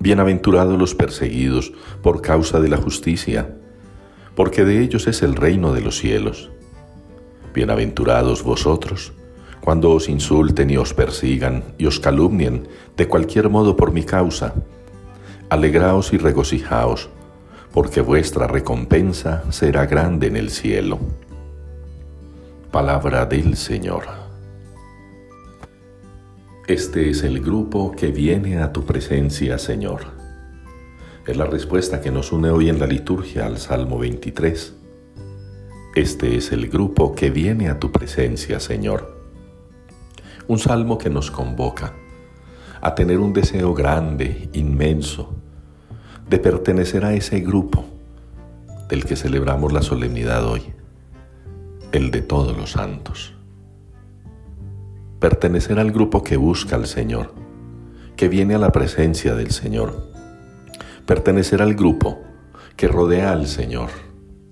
Bienaventurados los perseguidos por causa de la justicia, porque de ellos es el reino de los cielos. Bienaventurados vosotros, cuando os insulten y os persigan y os calumnien de cualquier modo por mi causa. Alegraos y regocijaos, porque vuestra recompensa será grande en el cielo. Palabra del Señor. Este es el grupo que viene a tu presencia, Señor. Es la respuesta que nos une hoy en la liturgia al Salmo 23. Este es el grupo que viene a tu presencia, Señor. Un salmo que nos convoca a tener un deseo grande, inmenso, de pertenecer a ese grupo del que celebramos la solemnidad hoy, el de todos los santos pertenecer al grupo que busca al Señor, que viene a la presencia del Señor, pertenecer al grupo que rodea al Señor,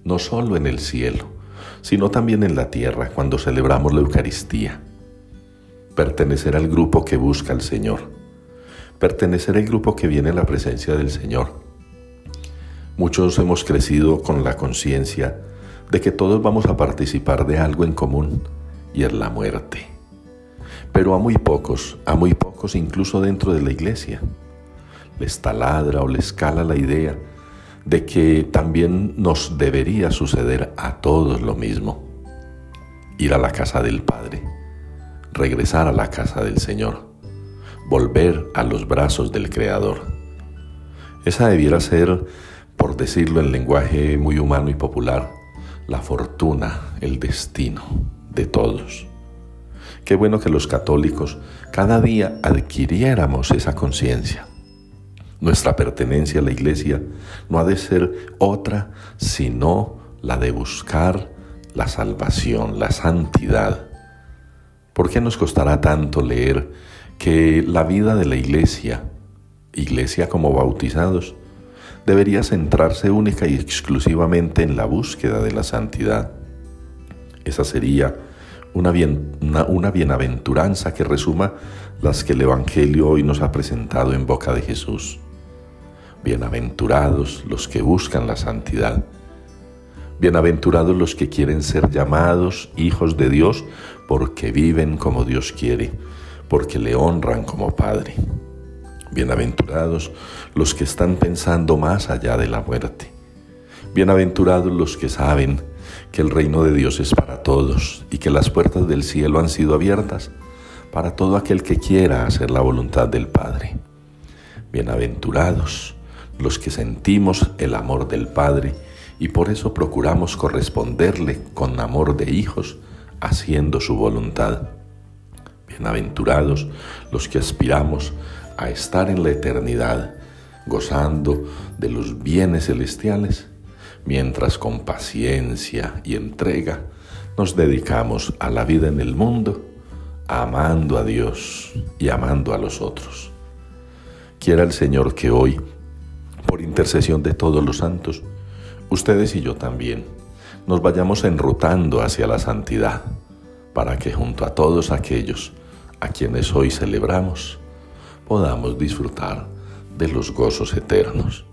no solo en el cielo, sino también en la tierra cuando celebramos la Eucaristía, pertenecer al grupo que busca al Señor, pertenecer al grupo que viene a la presencia del Señor. Muchos hemos crecido con la conciencia de que todos vamos a participar de algo en común y es la muerte pero a muy pocos, a muy pocos incluso dentro de la iglesia. Les taladra o les cala la idea de que también nos debería suceder a todos lo mismo. Ir a la casa del Padre, regresar a la casa del Señor, volver a los brazos del Creador. Esa debiera ser, por decirlo en lenguaje muy humano y popular, la fortuna, el destino de todos. Qué bueno que los católicos cada día adquiriéramos esa conciencia. Nuestra pertenencia a la iglesia no ha de ser otra sino la de buscar la salvación, la santidad. ¿Por qué nos costará tanto leer que la vida de la iglesia, iglesia como bautizados, debería centrarse única y exclusivamente en la búsqueda de la santidad? Esa sería una, una, bienaventuranza que resuma las que el Evangelio hoy nos ha presentado en boca de Jesús. Bienaventurados los que buscan la santidad. Bienaventurados los que quieren ser llamados hijos de Dios porque viven como Dios quiere, porque le honran como Padre. Bienaventurados los que están pensando más allá de la muerte. Bienaventurados los que saben que el reino de Dios es para todos y que las puertas del cielo han sido abiertas para todo aquel que quiera hacer la voluntad del Padre. Bienaventurados los que sentimos el amor del Padre y por eso procuramos corresponderle con amor de hijos, haciendo su voluntad. Bienaventurados los que aspiramos a estar en la eternidad, gozando de los bienes celestiales mientras con paciencia y entrega nos dedicamos a la vida en el mundo, amando a Dios y amando a los otros. Quiera el Señor que hoy, por intercesión de todos los santos, ustedes y yo también, nos vayamos enrutando hacia la santidad, para que junto a todos aquellos a quienes hoy celebramos, podamos disfrutar de los gozos eternos.